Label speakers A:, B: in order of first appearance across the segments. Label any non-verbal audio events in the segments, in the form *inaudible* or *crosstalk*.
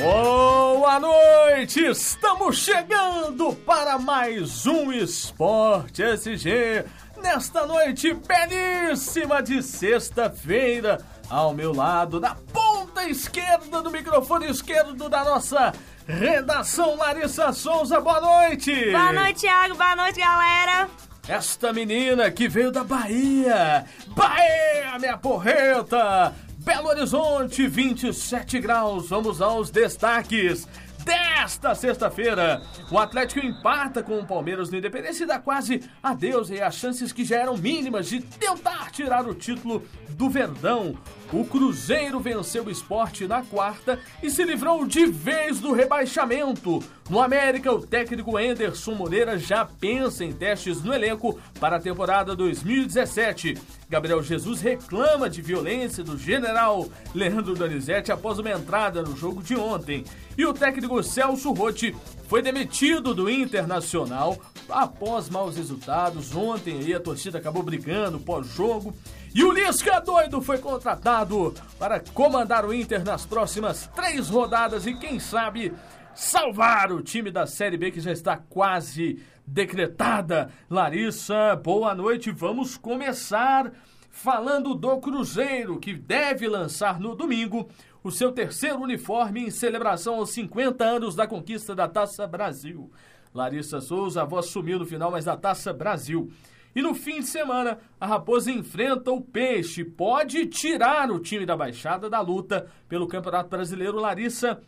A: Boa noite! Estamos chegando para mais um Esporte SG nesta noite belíssima de sexta-feira. Ao meu lado, na ponta esquerda do microfone esquerdo da nossa redação, Larissa Souza. Boa noite!
B: Boa noite, Thiago. Boa noite, galera.
A: Esta menina que veio da Bahia. Bahia, minha porreta! Belo Horizonte, 27 graus. Vamos aos destaques desta sexta-feira. O Atlético empata com o Palmeiras no Independência e dá quase adeus e as chances que já eram mínimas de tentar tirar o título do Verdão. O Cruzeiro venceu o esporte na quarta e se livrou de vez do rebaixamento. No América, o técnico Anderson Moreira já pensa em testes no elenco para a temporada 2017. Gabriel Jesus reclama de violência do general Leandro Donizete após uma entrada no jogo de ontem. E o técnico Celso Rotti foi demitido do Internacional após maus resultados. Ontem a torcida acabou brigando pós-jogo. E o Lisca doido foi contratado para comandar o Inter nas próximas três rodadas e quem sabe salvar o time da Série B que já está quase decretada. Larissa, boa noite. Vamos começar falando do Cruzeiro que deve lançar no domingo o seu terceiro uniforme em celebração aos 50 anos da conquista da Taça Brasil. Larissa Souza, a voz sumiu no final, mas da Taça Brasil. E no fim de semana, a Raposa enfrenta o Peixe. Pode tirar o time da Baixada da luta pelo Campeonato Brasileiro. Larissa,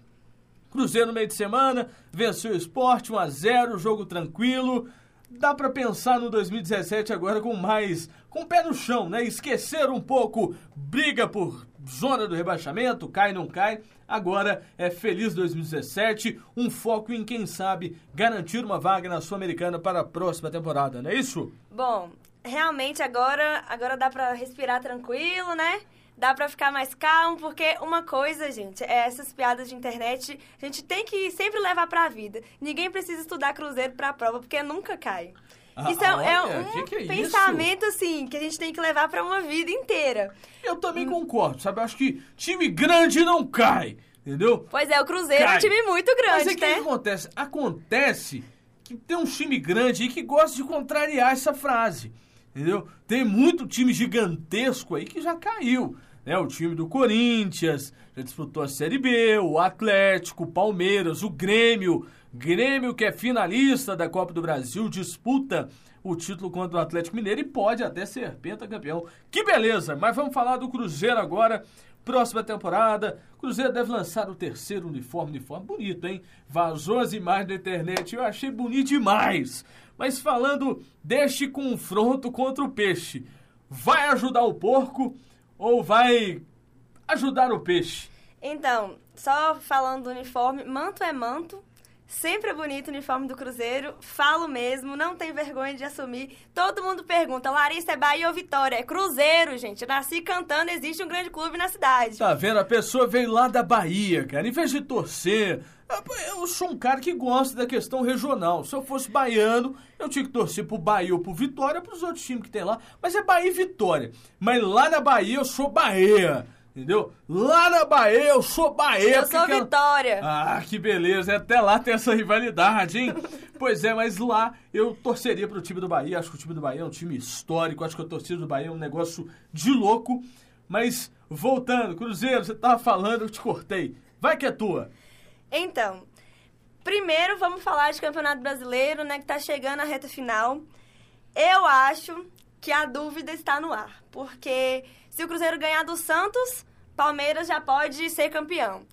A: Cruzeiro no meio de semana, venceu o esporte 1 a 0 jogo tranquilo. Dá para pensar no 2017 agora com mais, com o pé no chão, né? Esquecer um pouco briga por zona do rebaixamento, cai não cai. Agora é feliz 2017, um foco em quem sabe garantir uma vaga na Sul-Americana para a próxima temporada, não é isso?
B: Bom, realmente agora, agora dá para respirar tranquilo, né? Dá pra ficar mais calmo, porque uma coisa, gente, é essas piadas de internet, a gente tem que sempre levar pra vida. Ninguém precisa estudar Cruzeiro pra prova, porque nunca cai.
A: Ah,
B: isso é,
A: olha,
B: é um
A: que que é
B: pensamento, assim, que a gente tem que levar pra uma vida inteira.
A: Eu também concordo, sabe? Eu acho que time grande não cai, entendeu?
B: Pois é, o Cruzeiro é
A: Cai.
B: um time muito grande,
A: Mas é
B: né?
A: que acontece? Acontece que tem um time grande aí que gosta de contrariar essa frase, entendeu? Tem muito time gigantesco aí que já caiu, né? O time do Corinthians já disputou a Série B, o Atlético, o Palmeiras, o Grêmio, Grêmio que é finalista da Copa do Brasil, disputa o título contra o Atlético Mineiro e pode até ser pentacampeão. Que beleza! Mas vamos falar do Cruzeiro agora. Próxima temporada, Cruzeiro deve lançar o terceiro uniforme, uniforme bonito, hein? Vazou as imagens da internet, eu achei bonito demais. Mas falando deste confronto contra o peixe, vai ajudar o porco ou vai ajudar o peixe?
B: Então, só falando do uniforme, manto é manto. Sempre é bonito o uniforme do Cruzeiro. Falo mesmo, não tem vergonha de assumir. Todo mundo pergunta, Larissa é Bahia ou Vitória? É Cruzeiro, gente. Nasci cantando, existe um grande clube na cidade.
A: Tá vendo? A pessoa veio lá da Bahia, cara. Em vez de torcer. Eu sou um cara que gosta da questão regional. Se eu fosse baiano, eu tinha que torcer pro Bahia ou pro Vitória, pros outros times que tem lá. Mas é Bahia e Vitória. Mas lá na Bahia eu sou Bahia. Entendeu? Lá na Bahia eu sou Bahia.
B: Eu sou Vitória.
A: Ah, que beleza. Até lá tem essa rivalidade, hein? *laughs* pois é, mas lá eu torceria pro time do Bahia. Acho que o time do Bahia é um time histórico. Acho que a torcida do Bahia é um negócio de louco. Mas, voltando, Cruzeiro, você tava falando, eu te cortei. Vai que é tua.
B: Então, primeiro vamos falar de Campeonato Brasileiro, né, que tá chegando a reta final. Eu acho que a dúvida está no ar, porque se o Cruzeiro ganhar do Santos, Palmeiras já pode ser campeão.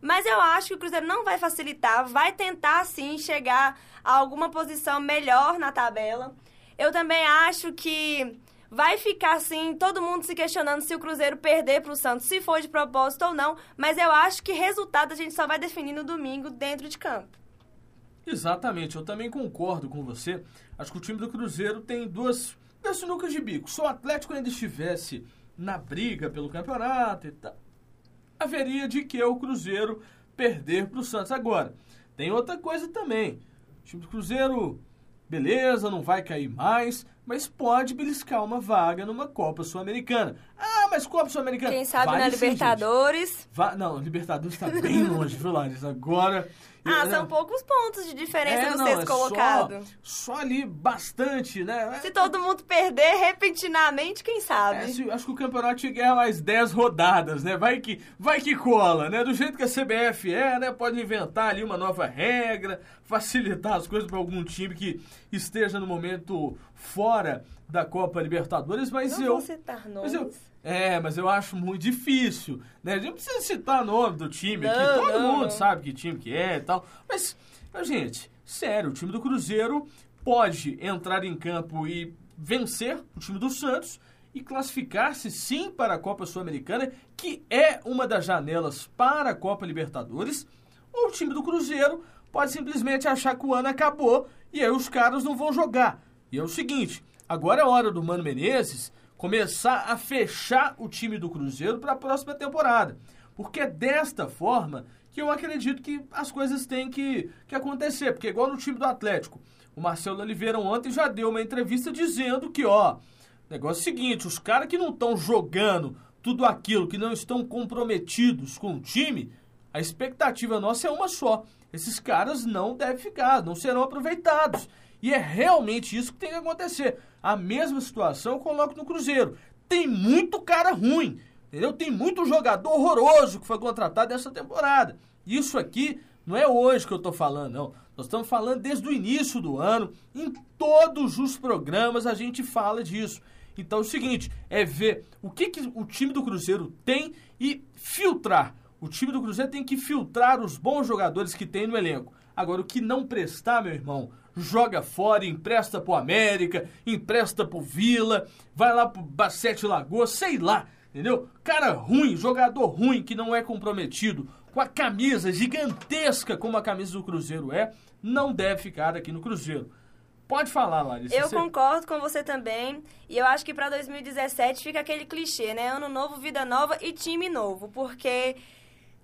B: Mas eu acho que o Cruzeiro não vai facilitar, vai tentar sim chegar a alguma posição melhor na tabela. Eu também acho que vai ficar assim, todo mundo se questionando se o Cruzeiro perder para o Santos, se for de propósito ou não, mas eu acho que resultado a gente só vai definir no domingo dentro de campo.
A: Exatamente, eu também concordo com você. Acho que o time do Cruzeiro tem duas, duas sinucas de bico. Se o Atlético ainda estivesse na briga pelo campeonato e tal, haveria de que o Cruzeiro perder para o Santos. Agora, tem outra coisa também. O time do Cruzeiro, beleza, não vai cair mais, mas pode beliscar uma vaga numa Copa Sul-Americana. Ah, mas Copa Sul-Americana.
B: Quem sabe
A: vale
B: na
A: sim,
B: Libertadores.
A: Va- Não, Libertadores tá bem *laughs* longe, viu, Larissa? Agora.
B: Ah,
A: eu-
B: são poucos pontos de diferença
A: É,
B: do
A: não,
B: sexto
A: é só-
B: colocado.
A: Só, ali bastante, né?
B: Se todo mundo perder repentinamente, quem sabe?
A: É, se- acho que o campeonato tinha que ganhar mais 10 rodadas, né? Vai que, vai que cola, né? Do jeito que a CBF é, né? Pode inventar ali uma nova regra, facilitar as coisas para algum time que esteja no momento fora da Copa Libertadores, mas
B: Não
A: eu.
B: vou citar
A: mas eu
B: nomes.
A: É, mas eu acho muito difícil, né? A gente não precisa citar nome do time aqui,
B: Não,
A: todo
B: não,
A: mundo
B: não.
A: sabe que time que é e tal. Mas, mas, gente, sério, o time do Cruzeiro pode entrar em campo e vencer o time do Santos e classificar-se sim para a Copa Sul-Americana, que é uma das janelas para a Copa Libertadores, ou o time do Cruzeiro pode simplesmente achar que o ano acabou e aí os caras não vão jogar. E é o seguinte, agora é hora do Mano Menezes começar a fechar o time do Cruzeiro para a próxima temporada. Porque é desta forma que eu acredito que as coisas têm que, que acontecer. Porque igual no time do Atlético, o Marcelo Oliveira ontem já deu uma entrevista dizendo que, ó, negócio é o seguinte, os caras que não estão jogando tudo aquilo, que não estão comprometidos com o time, a expectativa nossa é uma só. Esses caras não devem ficar, não serão aproveitados. E é realmente isso que tem que acontecer. A mesma situação coloco no Cruzeiro. Tem muito cara ruim, entendeu? Tem muito jogador horroroso que foi contratado essa temporada. Isso aqui não é hoje que eu tô falando, não. Nós estamos falando desde o início do ano. Em todos os programas a gente fala disso. Então é o seguinte, é ver o que, que o time do Cruzeiro tem e filtrar. O time do Cruzeiro tem que filtrar os bons jogadores que tem no elenco. Agora, o que não prestar, meu irmão, joga fora, empresta pro América, empresta pro Vila, vai lá pro Bacete Lagoa, sei lá, entendeu? Cara ruim, jogador ruim que não é comprometido com a camisa gigantesca como a camisa do Cruzeiro é, não deve ficar aqui no Cruzeiro. Pode falar, Larissa.
B: Eu
A: Você-
B: concordo com você também. E eu acho que pra 2017 fica aquele clichê, né? Ano novo, vida nova e time novo. Porque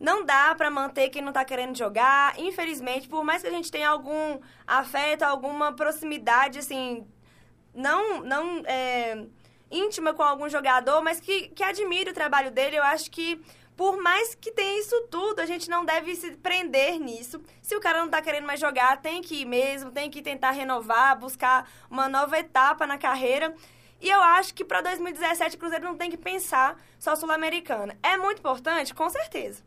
B: não dá pra manter quem não tá querendo jogar. Infelizmente, por mais que a gente tenha algum afeto, alguma proximidade, assim, não, não é, íntima com algum jogador, mas que, que admire o trabalho dele, eu acho que por mais que tenha isso tudo, a gente não deve se prender nisso. Se o cara não tá querendo mais jogar, tem que ir mesmo, tem que tentar renovar, buscar uma nova etapa na carreira. E eu acho que para 2017 o Cruzeiro não tem que pensar só Sul-Americana. É muito importante, com certeza.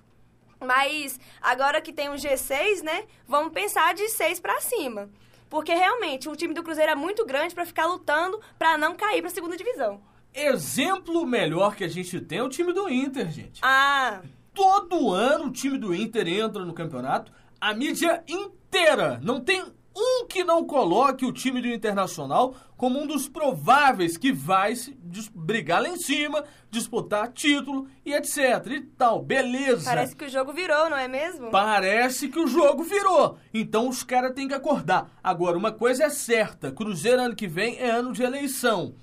B: Mas agora que tem um G6, né? Vamos pensar de 6 para cima. Porque realmente o time do Cruzeiro é muito grande para ficar lutando para não cair para segunda divisão.
A: Exemplo melhor que a gente tem é o time do Inter, gente.
B: Ah,
A: Todo ano o time do Inter entra no campeonato, a mídia inteira, não tem um que não coloque o time do Internacional como um dos prováveis que vai se brigar lá em cima, disputar título e etc e tal. Beleza.
B: parece que o jogo virou, não é mesmo?
A: Parece que o jogo virou. Então os caras têm que acordar. Agora, uma coisa é certa: Cruzeiro ano que vem é ano de eleição.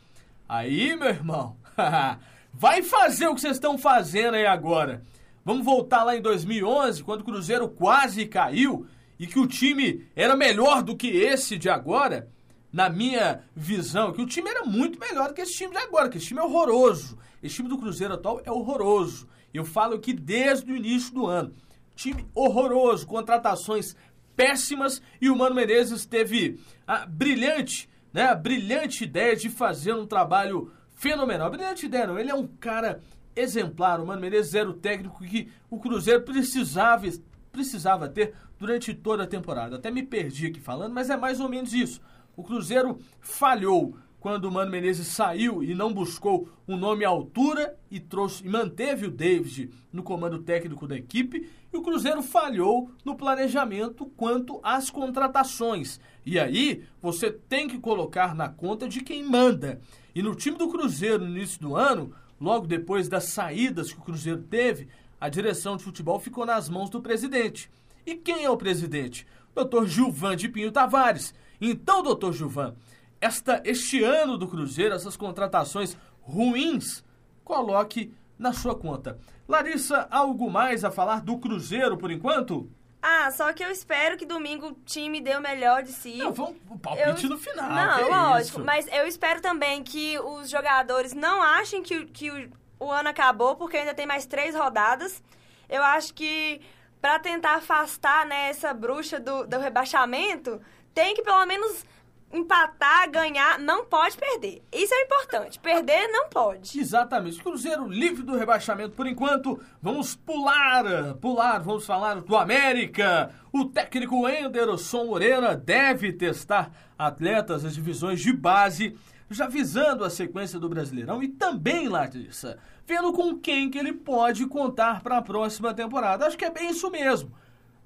A: Aí, meu irmão, *laughs* vai fazer o que vocês estão fazendo aí agora. Vamos voltar lá em 2011, quando o Cruzeiro quase caiu e que o time era melhor do que esse de agora. Na minha visão, que o time era muito melhor do que esse time de agora, que esse time é horroroso. Esse time do Cruzeiro atual é horroroso. Eu falo aqui desde o início do ano. Time horroroso, contratações péssimas e o Mano Menezes teve a brilhante, né, a brilhante ideia de fazer um trabalho fenomenal. Brilhante ideia não, ele é um cara exemplar. O Mano Menezes era o técnico que o Cruzeiro precisava, precisava ter durante toda a temporada. Até me perdi aqui falando, mas é mais ou menos isso. O Cruzeiro falhou quando o Mano Menezes saiu e não buscou um nome à altura e trouxe e manteve o David no comando técnico da equipe, e o Cruzeiro falhou no planejamento quanto às contratações. E aí você tem que colocar na conta de quem manda. E no time do Cruzeiro no início do ano, logo depois das saídas que o Cruzeiro teve, a direção de futebol ficou nas mãos do presidente. E quem é o presidente? Dr. Gilvan de Pinho Tavares. Então, doutor Gilvan, esta, este ano do Cruzeiro, essas contratações ruins, coloque na sua conta. Larissa, algo mais a falar do Cruzeiro por enquanto?
B: Ah, só que eu espero que domingo o time dê o melhor de si.
A: Não, vamos o palpite
B: Eu-
A: no final.
B: Não,
A: é
B: lógico. Mas eu espero também que os jogadores não achem que, que o, o ano acabou, porque ainda tem mais três rodadas. Eu acho que para tentar afastar né, essa bruxa do, do rebaixamento, tem que pelo menos empatar, ganhar, não pode perder. Isso é importante. Perder não pode.
A: Exatamente. Cruzeiro livre do rebaixamento por enquanto. Vamos pular, pular, vamos falar do América. O técnico Enderson Moreira deve testar atletas das divisões de base, já visando a sequência do Brasileirão e também, Larissa, vendo com quem que ele pode contar para a próxima temporada. Acho que é bem isso mesmo.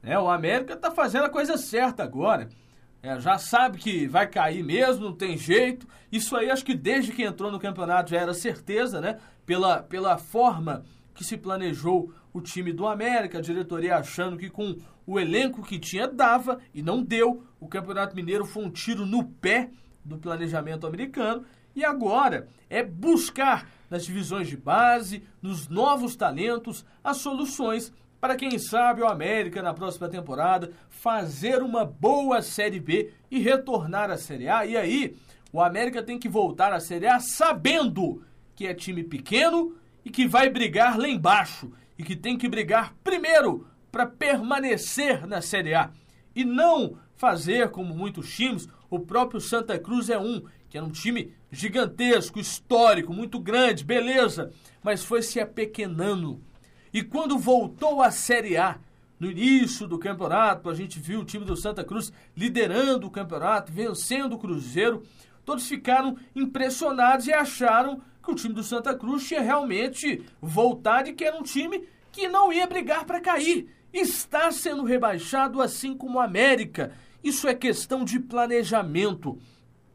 A: É, o América está fazendo a coisa certa agora. É, já sabe que vai cair mesmo, não tem jeito. Isso aí acho que desde que entrou no campeonato já era certeza, né? Pela, pela forma que se planejou o time do América, a diretoria achando que com o elenco que tinha dava e não deu. O Campeonato Mineiro foi um tiro no pé do planejamento americano e agora é buscar nas divisões de base, nos novos talentos, as soluções para quem sabe o América na próxima temporada fazer uma boa Série B e retornar à Série A. E aí, o América tem que voltar à Série A sabendo que é time pequeno e que vai brigar lá embaixo e que tem que brigar primeiro para permanecer na Série A e não fazer como muitos times, o próprio Santa Cruz é um, que era um time gigantesco, histórico, muito grande, beleza, mas foi se apequenando e quando voltou à Série A, no início do campeonato, a gente viu o time do Santa Cruz liderando o campeonato, vencendo o Cruzeiro. Todos ficaram impressionados e acharam que o time do Santa Cruz tinha realmente voltado e que era um time que não ia brigar para cair. Está sendo rebaixado assim como o América. Isso é questão de planejamento.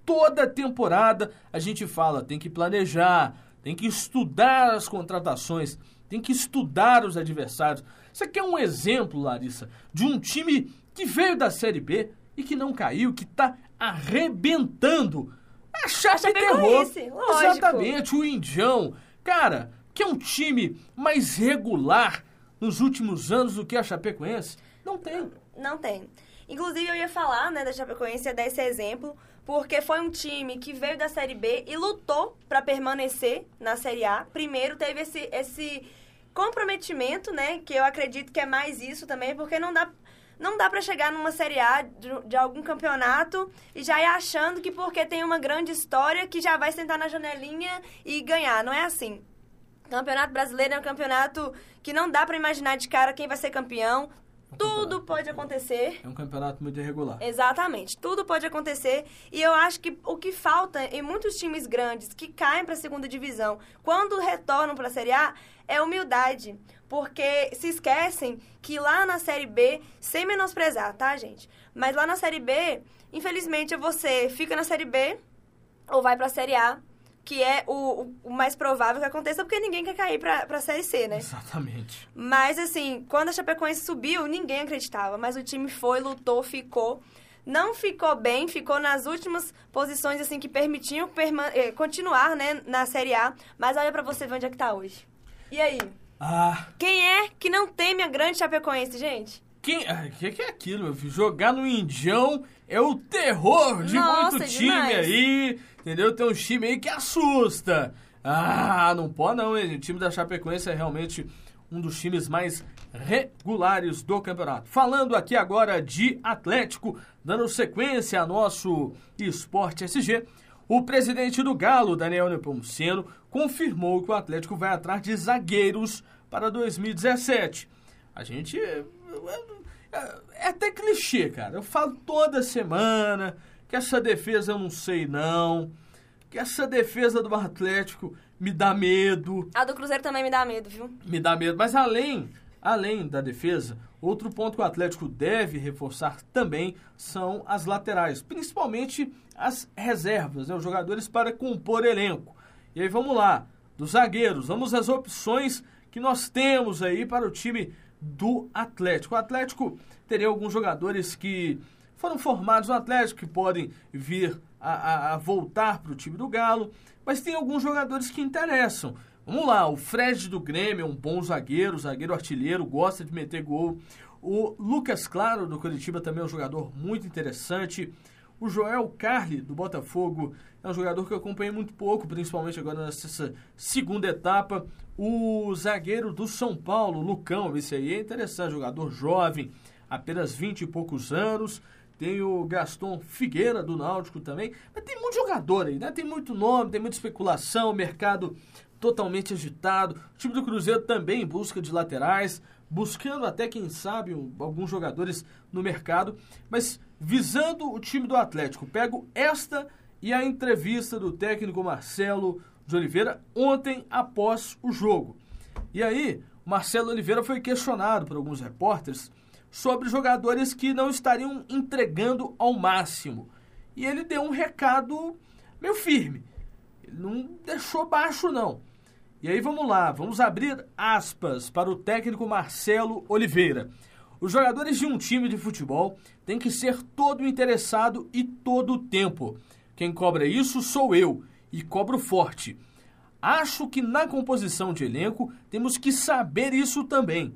A: Toda temporada a gente fala, tem que planejar, tem que estudar as contratações tem que estudar os adversários. Isso aqui é um exemplo, Larissa, de um time que veio da Série B e que não caiu, que está arrebentando. A Chape
B: a
A: terror. Exatamente, o Indião. Cara, que é um time mais regular nos últimos anos do que a Chapecoense? Não tem.
B: Não tem. Inclusive, eu ia falar, né, da Chapecoense, ia dar esse exemplo, porque foi um time que veio da Série B e lutou para permanecer na Série A. Primeiro teve esse, esse comprometimento, né? Que eu acredito que é mais isso também, porque não dá não dá para chegar numa Série A de, de, algum campeonato e já ir achando que porque tem uma grande história que já vai sentar na janelinha e ganhar. Não é assim. Campeonato Brasileiro é um campeonato que não dá para imaginar de cara quem vai ser campeão. Tudo pode acontecer.
A: É um campeonato muito irregular.
B: Exatamente. Tudo pode acontecer. E eu acho que o que falta em muitos times grandes que caem para a segunda divisão, quando retornam para a Série A, é humildade. Porque se esquecem que lá na Série B, sem menosprezar, tá, gente? Mas lá na Série B, infelizmente, você fica na Série B ou vai para a Série A que é o, o, mais provável que aconteça, porque ninguém quer cair pra, pra Série C, né?
A: Exatamente.
B: Mas, assim, quando a Chapecoense subiu, ninguém acreditava, mas o time foi, lutou, ficou. Não ficou bem, ficou nas últimas posições, assim, que permitiam eh, continuar, né, na Série A. Mas olha pra você ver onde é que tá hoje. E aí?
A: Ah.
B: Quem é que não teme a grande Chapecoense, gente?
A: Quem. O ah, que, que é aquilo, meu filho? Jogar no Indião é o terror de
B: Nossa,
A: muito time
B: demais.
A: aí. Entendeu? Tem um time aí que assusta. Ah, não pode não, hein? O time da Chapecoense é realmente um dos times mais regulares do campeonato. Falando aqui agora de Atlético, dando sequência a nosso Esporte SG, o presidente do Galo, Daniel Nepomuceno, confirmou que o Atlético vai atrás de zagueiros para 2017. A gente. É, é até clichê, cara. Eu falo toda semana que essa defesa eu não sei não, que essa defesa do Atlético me dá medo.
B: A do Cruzeiro também me dá medo, viu?
A: Me dá medo, mas além, além da defesa, outro ponto que o Atlético deve reforçar também são as laterais, principalmente as reservas, né, os jogadores para compor elenco. E aí vamos lá, dos zagueiros, vamos às opções que nós temos aí para o time do Atlético. O Atlético teria alguns jogadores que foram formados no Atlético, que podem vir a, a, a voltar para o time do Galo, mas tem alguns jogadores que interessam. Vamos lá, o Fred do Grêmio é um bom zagueiro, zagueiro artilheiro, gosta de meter gol. O Lucas Claro do Curitiba também é um jogador muito interessante. O Joel Carli, do Botafogo, é um jogador que eu acompanhei muito pouco, principalmente agora nessa segunda etapa. O zagueiro do São Paulo, Lucão, esse aí é interessante, jogador jovem, apenas 20 e poucos anos. Tem o Gaston Figueira do Náutico também. Mas tem muito jogador aí, né? Tem muito nome, tem muita especulação, mercado totalmente agitado. O time do Cruzeiro também em busca de laterais, buscando até, quem sabe, alguns jogadores no mercado. Mas visando o time do Atlético, pego esta e a entrevista do técnico Marcelo de Oliveira ontem após o jogo. E aí, Marcelo Oliveira foi questionado por alguns repórteres sobre jogadores que não estariam entregando ao máximo. E ele deu um recado meio firme. Ele não deixou baixo, não. E aí vamos lá, vamos abrir aspas para o técnico Marcelo Oliveira. Os jogadores de um time de futebol têm que ser todo interessado e todo o tempo. Quem cobra isso sou eu, e cobro forte. Acho que na composição de elenco temos que saber isso também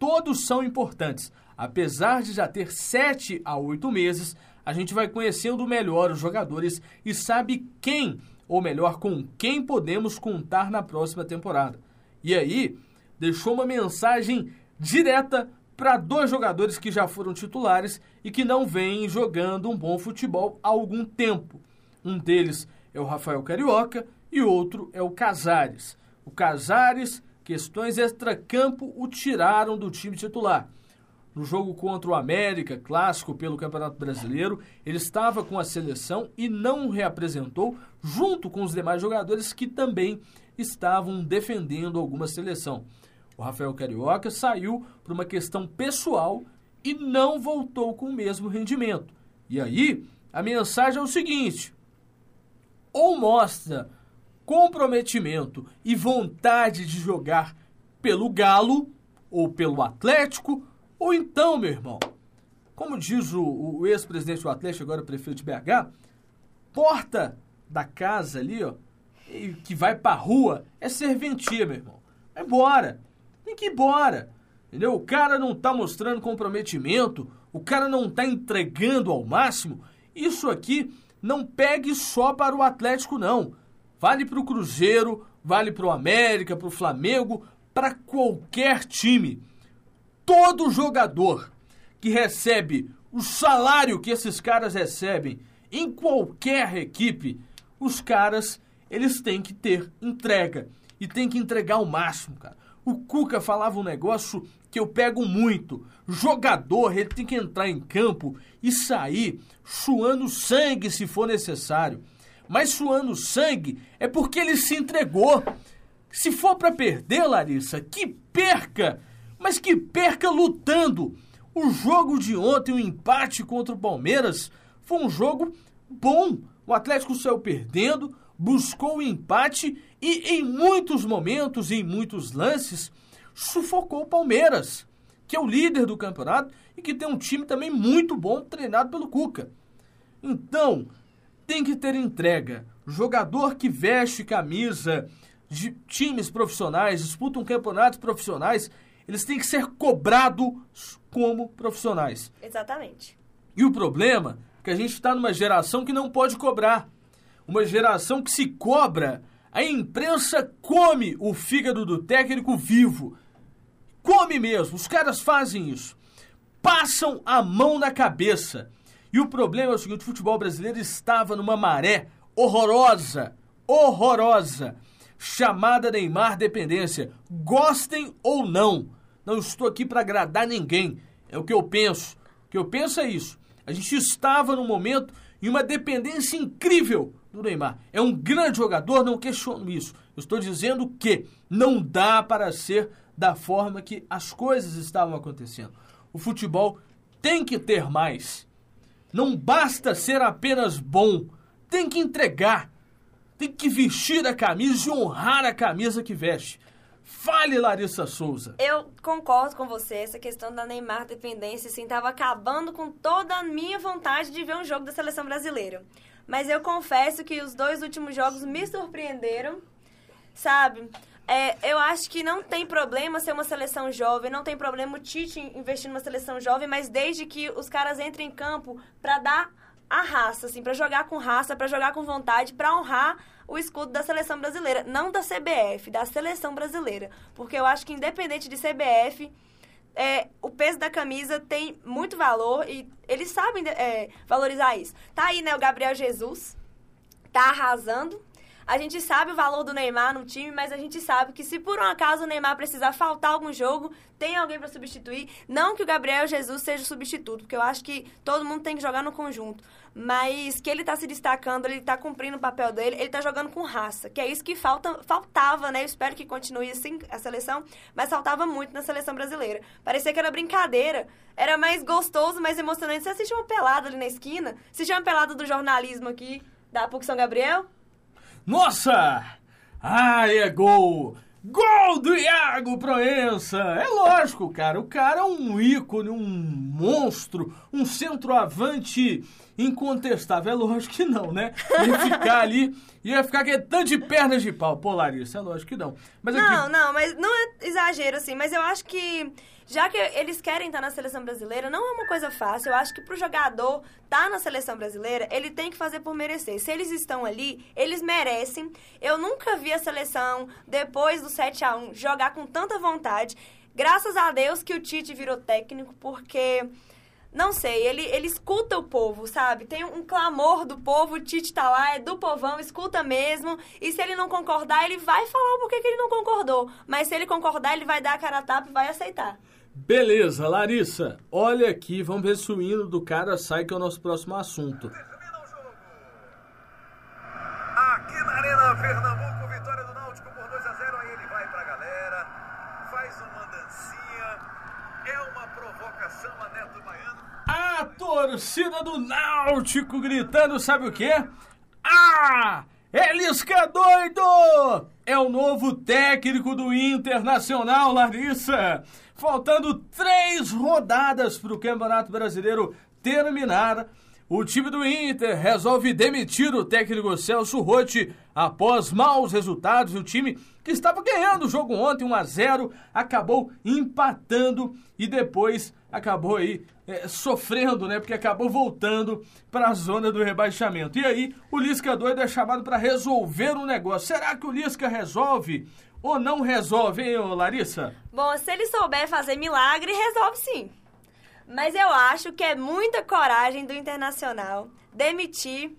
A: todos são importantes. Apesar de já ter sete a oito meses, a gente vai conhecendo melhor os jogadores e sabe quem, ou melhor, com quem podemos contar na próxima temporada. E aí, deixou uma mensagem direta para dois jogadores que já foram titulares e que não vêm jogando um bom futebol há algum tempo. Um deles é o Rafael Carioca e outro é o Casares. O Casares questões extracampo o tiraram do time titular. No jogo contra o América, clássico pelo Campeonato Brasileiro, ele estava com a seleção e não reapresentou, junto com os demais jogadores que também estavam defendendo alguma seleção. O Rafael Carioca saiu por uma questão pessoal e não voltou com o mesmo rendimento. E aí, a mensagem é o seguinte: ou mostra comprometimento e vontade de jogar pelo Galo ou pelo Atlético, ou então, meu irmão, como diz o, o ex-presidente do Atlético, agora prefeito de BH, porta da casa ali, ó, que vai pra rua, é serventia, meu irmão. Vai embora. Tem que ir embora. Entendeu? O cara não tá mostrando comprometimento, o cara não tá entregando ao máximo. Isso aqui não pegue só para o Atlético, não. Vale para o Cruzeiro, vale para o América, para o Flamengo, para qualquer time. Todo jogador que recebe o salário que esses caras recebem em qualquer equipe, os caras eles têm que ter entrega e tem que entregar o máximo, cara. O Cuca falava um negócio que eu pego muito. Jogador, ele tem que entrar em campo e sair suando sangue se for necessário mas suando sangue é porque ele se entregou. Se for para perder, Larissa, que perca, mas que perca lutando. O jogo de ontem, o empate contra o Palmeiras, foi um jogo bom. O Atlético saiu perdendo, buscou o empate e, em muitos momentos, em muitos lances, sufocou o Palmeiras, que é o líder do campeonato e que tem um time também muito bom, treinado pelo Cuca. Então, tem que ter entrega. Jogador que veste camisa de times profissionais, disputam campeonatos profissionais, eles têm que ser cobrados como profissionais.
B: Exatamente.
A: E o problema é que a gente está numa geração que não pode cobrar. Uma geração que se cobra, a imprensa come o fígado do técnico vivo. Come mesmo, os caras fazem isso. Passam a mão na cabeça. E o problema é o seguinte: o futebol brasileiro estava numa maré horrorosa, horrorosa, chamada Neymar dependência. Gostem ou não, não estou aqui para agradar ninguém. É o que eu penso. O que eu penso é isso. A gente estava num momento em uma dependência incrível do Neymar. É um grande jogador, não questiono isso. Eu estou dizendo que não dá para ser da forma que as coisas estavam acontecendo. O futebol tem que ter mais. Não basta ser apenas bom, tem que entregar. Tem que vestir a camisa e honrar a camisa que veste. Fale, Larissa Souza.
B: Eu concordo com você. Essa questão da Neymar dependência, assim, estava acabando com toda a minha vontade de ver um jogo da seleção brasileira. Mas eu confesso que os dois últimos jogos me surpreenderam, sabe? É, eu acho que não tem problema ser uma seleção jovem, não tem problema o Tite investir numa seleção jovem, mas desde que os caras entrem em campo para dar a raça, assim, para jogar com raça, para jogar com vontade, para honrar o escudo da seleção brasileira, não da CBF, da seleção brasileira, porque eu acho que independente de CBF, é, o peso da camisa tem muito valor e eles sabem é, valorizar isso. Tá aí, né, o Gabriel Jesus, tá arrasando, a gente sabe o valor do Neymar no time, mas a gente sabe que se por um acaso o Neymar precisar faltar algum jogo, tem alguém para substituir. Não que o Gabriel Jesus seja o substituto, porque eu acho que todo mundo tem que jogar no conjunto. Mas que ele tá se destacando, ele tá cumprindo o papel dele, ele tá jogando com raça, que é isso que falta, faltava, né? Eu espero que continue assim a seleção, mas faltava muito na seleção brasileira. Parecia que era brincadeira, era mais gostoso, mais emocionante. Você assiste uma pelada ali na esquina, assistiu uma pelada do jornalismo aqui da PUC São Gabriel,
A: nossa! Ai, é gol! Gol do Iago Proença! É lógico, cara. O cara é um ícone, um monstro, um centroavante incontestável. É lógico que não, né? Ia ficar ali, ia ficar aquele tanto de pernas de pau. Pô, Larissa, é lógico que não.
B: Mas aqui... Não, não, mas não é exagero, assim. Mas eu acho que já que eles querem estar na seleção brasileira, não é uma coisa fácil. Eu acho que pro jogador estar tá na seleção brasileira, ele tem que fazer por merecer. Se eles estão ali, eles merecem. Eu nunca vi a seleção, depois do 7 a 1 jogar com tanta vontade. Graças a Deus que o Tite virou técnico, porque não sei, ele, ele escuta o povo, sabe? Tem um clamor do povo, o Tite tá lá, é do povão, escuta mesmo. E se ele não concordar, ele vai falar o porquê que ele não concordou. Mas se ele concordar, ele vai dar a cara a tapa e vai aceitar.
A: Beleza, Larissa. Olha aqui, vamos ver se o hino do cara sai, que é o nosso próximo assunto.
C: Aqui na Arena Pernambuco, vitória do Náutico por 2 a 0 Aí ele vai pra galera, faz uma dancinha. É uma provocação a Neto Baiano.
A: A torcida do Náutico gritando, sabe o quê? Ah! Elisca doido! É o novo técnico do Internacional, Larissa. Faltando três rodadas para o Campeonato Brasileiro terminar, o time do Inter resolve demitir o técnico Celso Rotti após maus resultados. O time que estava ganhando o jogo ontem 1 a 0 acabou empatando e depois acabou aí é, sofrendo, né? Porque acabou voltando para a zona do rebaixamento. E aí o Lisca doido é chamado para resolver um negócio. Será que o Lisca resolve? Ou não resolve, hein, Larissa?
B: Bom, se ele souber fazer milagre, resolve sim. Mas eu acho que é muita coragem do Internacional demitir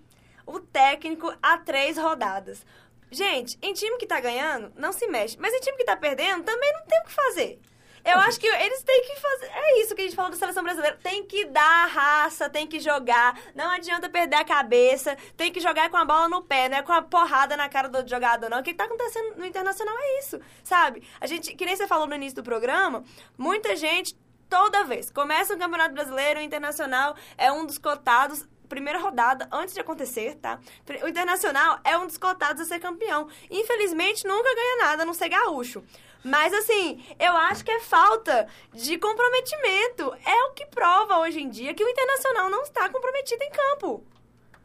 B: o técnico a três rodadas. Gente, em time que tá ganhando, não se mexe. Mas em time que tá perdendo, também não tem o que fazer. Eu acho que eles têm que fazer. É isso que a gente falou da seleção brasileira. Tem que dar raça, tem que jogar. Não adianta perder a cabeça. Tem que jogar com a bola no pé, não é com a porrada na cara do jogador, não. O que tá acontecendo no internacional é isso, sabe? A gente, que nem você falou no início do programa, muita gente toda vez. Começa o Campeonato Brasileiro, o Internacional é um dos cotados primeira rodada, antes de acontecer, tá? O Internacional é um dos cotados a ser campeão. Infelizmente, nunca ganha nada, a não ser gaúcho. Mas, assim, eu acho que é falta de comprometimento. É o que prova hoje em dia que o Internacional não está comprometido em campo.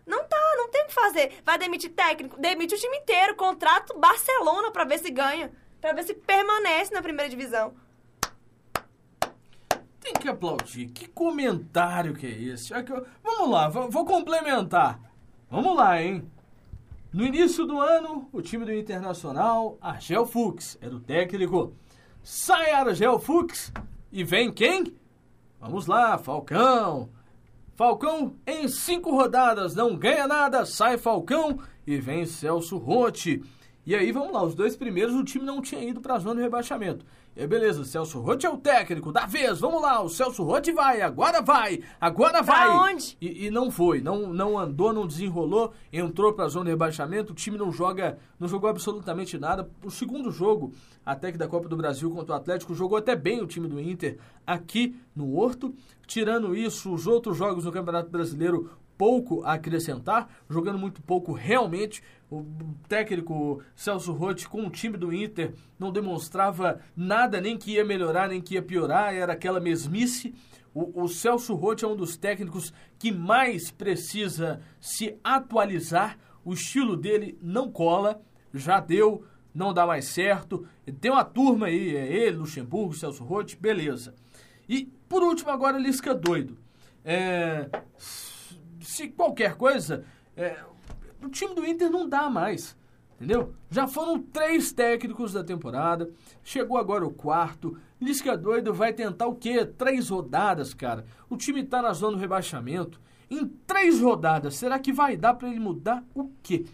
B: Não tá, não tem o que fazer. Vai demitir técnico, demite o time inteiro, contrato Barcelona para ver se ganha, para ver se permanece na primeira divisão.
A: Tem que aplaudir. Que comentário que é esse? Vamos lá, vou complementar. Vamos lá, hein? No início do ano, o time do Internacional, Argel Fux, era o técnico. Sai Argel Fux e vem quem? Vamos lá, Falcão. Falcão em cinco rodadas não ganha nada, sai Falcão e vem Celso Rotti. E aí, vamos lá, os dois primeiros o time não tinha ido para a zona de rebaixamento. E beleza, Celso Rotti é o técnico da vez, vamos lá, o Celso Rotti vai, agora vai, agora vai.
B: Pra onde?
A: E, e, não foi, não, não andou, não desenrolou, entrou pra zona de rebaixamento, o time não joga, não jogou absolutamente nada. O segundo jogo, até que da Copa do Brasil contra o Atlético, jogou até bem o time do Inter aqui no Horto. Tirando isso, os outros jogos no Campeonato Brasileiro pouco a acrescentar, jogando muito pouco realmente. O técnico Celso Rotti com o time do Inter não demonstrava nada, nem que ia melhorar, nem que ia piorar, era aquela mesmice. O, o Celso Rotti é um dos técnicos que mais precisa se atualizar. O estilo dele não cola, já deu, não dá mais certo. Tem uma turma aí, é ele, Luxemburgo, Celso Rotti, beleza. E por último agora Lisca doido. É, se qualquer coisa, é, o time do Inter não dá mais. Entendeu? Já foram três técnicos da temporada. Chegou agora o quarto. Lisca doido vai tentar o quê? Três rodadas, cara. O time tá na zona do rebaixamento. Em três rodadas, será que vai dar para ele mudar o quê?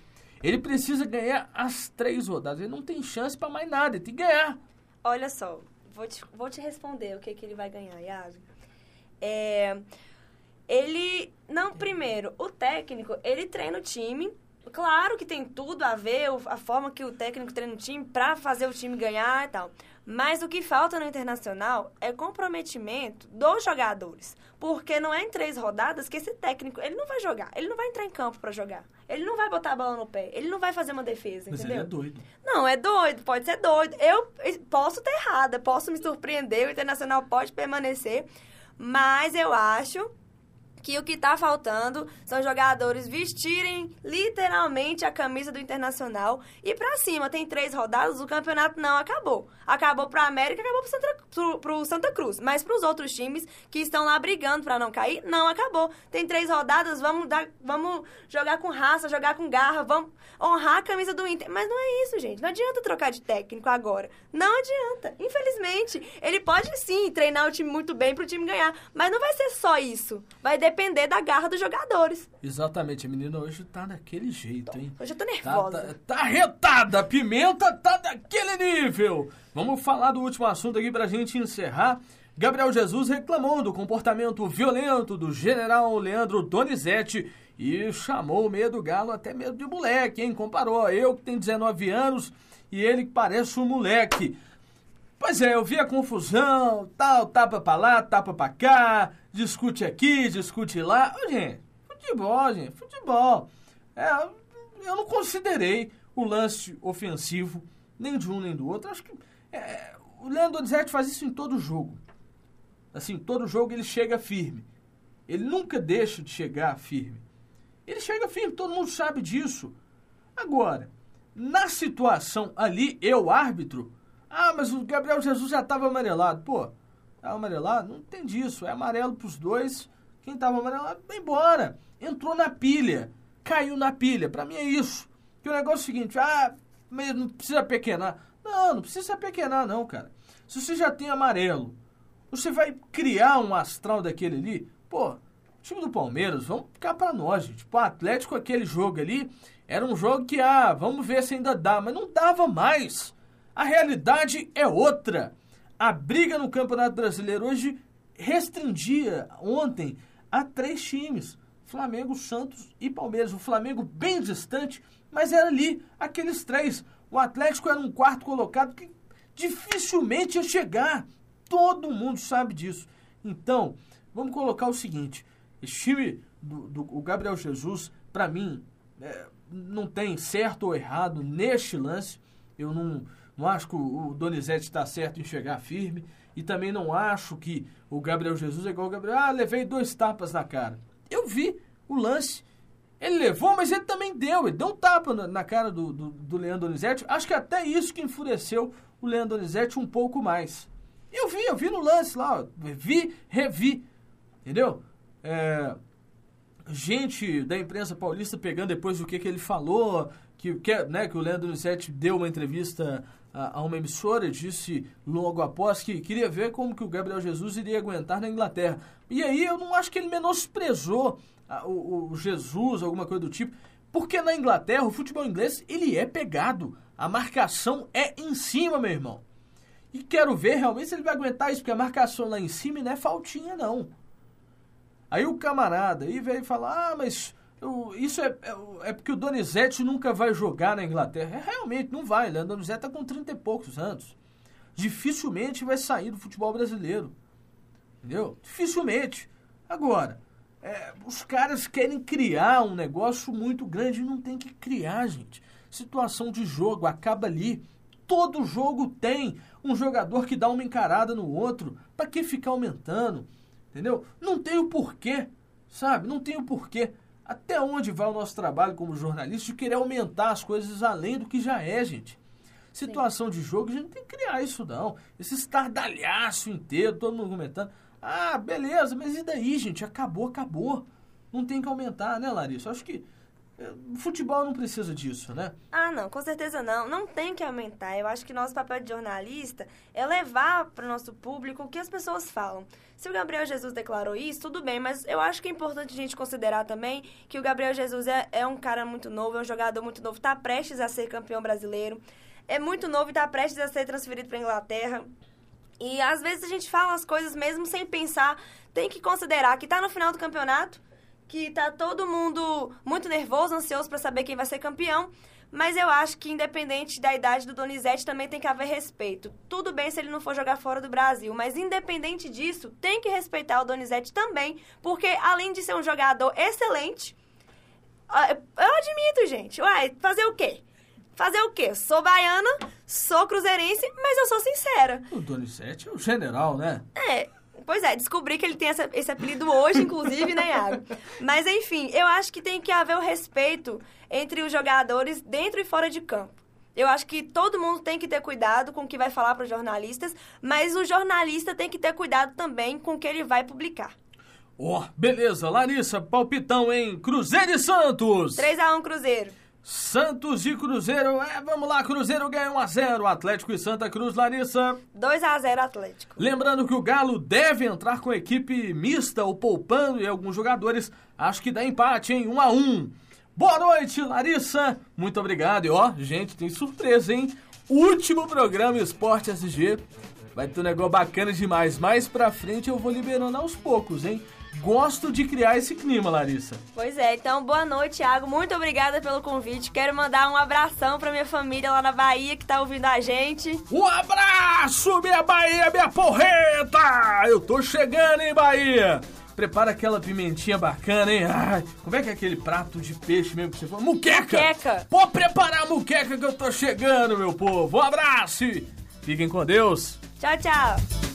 A: Ele precisa ganhar as três rodadas. Ele não tem chance para mais nada. Ele tem que ganhar.
B: Olha só, vou te, vou te responder o que, que ele vai ganhar, Iago. É, ele, não, primeiro, o técnico, ele treina o time Claro que tem tudo a ver a forma que o técnico treina o time para fazer o time ganhar e tal. Mas o que falta no internacional é comprometimento dos jogadores. Porque não é em três rodadas que esse técnico, ele não vai jogar. Ele não vai entrar em campo para jogar. Ele não vai botar a bola no pé. Ele não vai fazer uma defesa,
A: Mas
B: entendeu?
A: ele é doido.
B: Não, é doido. Pode ser doido. Eu posso estar errada. Posso me surpreender. O internacional pode permanecer. Mas eu acho que o que está faltando são jogadores vestirem literalmente a camisa do Internacional e para cima. Tem três rodadas, o campeonato não acabou. Acabou para América, acabou para Santa, pro, Santa Cruz. Mas para os outros times que estão lá brigando para não cair, não acabou. Tem três rodadas, vamos, dar, vamos jogar com raça, jogar com garra, vamos honrar a camisa do Inter. Mas não é isso, gente. Não adianta trocar de técnico agora. Não adianta. Infelizmente, ele pode sim treinar o time muito bem para o time ganhar, mas não vai ser só isso. Vai depender depender da garra dos jogadores.
A: Exatamente, a menina hoje tá daquele jeito, hein?
B: Hoje eu tô
A: Tá,
B: nervosa.
A: tá, tá retada, a pimenta tá daquele nível. Vamos falar do último assunto aqui pra gente encerrar. Gabriel Jesus reclamou do comportamento violento do general Leandro Donizete e chamou o meio do Galo até mesmo de moleque, hein? Comparou eu que tenho 19 anos e ele que parece um moleque. Pois é, eu vi a confusão, tal, tapa pra lá, tapa pra cá, discute aqui, discute lá. Gente, futebol, gente, futebol. É, eu não considerei o lance ofensivo, nem de um nem do outro. Acho que é, o Leandro Donizete faz isso em todo jogo. Assim, todo jogo ele chega firme. Ele nunca deixa de chegar firme. Ele chega firme, todo mundo sabe disso. Agora, na situação ali, eu, árbitro, ah, mas o Gabriel Jesus já estava amarelado. Pô, estava amarelado? Não tem disso. É amarelo para os dois. Quem estava amarelado, vai embora. Entrou na pilha. Caiu na pilha. Para mim é isso. Que o negócio é o seguinte, ah, mas não precisa pequenar. Não, não precisa pequenar não, cara. Se você já tem amarelo, você vai criar um astral daquele ali, pô, time do Palmeiras, vamos ficar para nós, gente. Pô, Atlético, aquele jogo ali, era um jogo que, ah, vamos ver se ainda dá, mas não dava mais. A realidade é outra. A briga no Campeonato Brasileiro hoje restringia ontem a três times: Flamengo, Santos e Palmeiras. O Flamengo bem distante, mas era ali aqueles três. O Atlético era um quarto colocado que dificilmente ia chegar. Todo mundo sabe disso. Então, vamos colocar o seguinte: esse time do, do Gabriel Jesus, para mim, é, não tem certo ou errado neste lance. Eu não não acho que o Donizete está certo em chegar firme. E também não acho que o Gabriel Jesus é igual o Gabriel. Ah, levei dois tapas na cara. Eu vi o lance. Ele levou, mas ele também deu. Ele deu um tapa na cara do, do, do Leandro Donizete. Acho que até isso que enfureceu o Leandro Donizete um pouco mais. Eu vi, eu vi no lance lá. Vi, revi. Entendeu? É, gente da imprensa paulista pegando depois o que, que ele falou. Que, que, né, que o Leandro Donizete deu uma entrevista a, uma emissora, disse logo após que queria ver como que o Gabriel Jesus iria aguentar na Inglaterra. E aí eu não acho que ele menosprezou a, o, o Jesus, alguma coisa do tipo, porque na Inglaterra o futebol inglês ele é pegado, a marcação é em cima, meu irmão. E quero ver realmente se ele vai aguentar isso, porque a marcação lá em cima não é faltinha, não. Aí o camarada aí veio falar, ah, mas isso é, é, é, porque o Donizete nunca vai jogar na Inglaterra. É, realmente, não vai. Né? O Donizete está com 30 e poucos anos. Dificilmente vai sair do futebol brasileiro. Entendeu? Dificilmente. Agora, é, os caras querem criar um negócio muito grande não tem que criar, gente. Situação de jogo, acaba ali. Todo jogo tem um jogador que dá uma encarada no outro. Para que ficar aumentando? Entendeu? Não tem o porquê, sabe? Não tem o porquê. Até onde vai o nosso trabalho como jornalista de querer aumentar as coisas além do que já é, gente? Situação Sim. de jogo, a gente não tem que criar isso, não. Esse estardalhaço inteiro, todo mundo comentando. Ah, beleza, mas e daí, gente? Acabou, acabou. não tem que aumentar, né, Larissa? Acho que futebol não precisa disso, né?
B: Ah, não, com certeza não. Não tem que aumentar. Eu acho que nosso papel de jornalista é levar para o nosso público o que as pessoas falam. Se o Gabriel Jesus declarou isso, tudo bem, mas eu acho que é importante a gente considerar também que o Gabriel Jesus é, é um cara muito novo, é um jogador muito novo, está prestes a ser campeão brasileiro, é muito novo e está prestes a ser transferido para Inglaterra. E às vezes a gente fala as coisas mesmo sem pensar, tem que considerar que está no final do campeonato que tá todo mundo muito nervoso, ansioso para saber quem vai ser campeão. Mas eu acho que, independente da idade do Donizete, também tem que haver respeito. Tudo bem se ele não for jogar fora do Brasil, mas independente disso, tem que respeitar o Donizete também, porque além de ser um jogador excelente, eu admito, gente. Uai, fazer o quê? Fazer o quê? Sou baiana, sou cruzeirense, mas eu sou sincera.
A: O Donizete é o general, né?
B: É, Pois é, descobri que ele tem essa, esse apelido hoje, inclusive, né, Iago? *laughs* Mas, enfim, eu acho que tem que haver o respeito entre os jogadores dentro e fora de campo. Eu acho que todo mundo tem que ter cuidado com o que vai falar para os jornalistas, mas o jornalista tem que ter cuidado também com o que ele vai publicar.
A: Ó, oh, beleza. Larissa, palpitão em Cruzeiro e Santos.
B: 3x1 Cruzeiro.
A: Santos e Cruzeiro, é, vamos lá, Cruzeiro ganha 1x0, Atlético e Santa Cruz, Larissa.
B: 2x0 Atlético.
A: Lembrando que o Galo deve entrar com equipe mista ou poupando e alguns jogadores, acho que dá empate, hein, 1x1. Boa noite, Larissa, muito obrigado. E ó, gente, tem surpresa, hein? Último programa Esporte SG, vai ter um negócio bacana demais. Mais pra frente eu vou liberando aos poucos, hein? Gosto de criar esse clima, Larissa.
B: Pois é, então boa noite, Thiago. Muito obrigada pelo convite. Quero mandar um abração pra minha família lá na Bahia que tá ouvindo a gente.
A: Um abraço, minha Bahia, minha porreta! Eu tô chegando, hein, Bahia? Prepara aquela pimentinha bacana, hein? Ai, como é que é aquele prato de peixe mesmo que você falou? Muqueca!
B: Muqueca!
A: Pode preparar a muqueca que eu tô chegando, meu povo. Um abraço! Fiquem com Deus.
B: Tchau, tchau.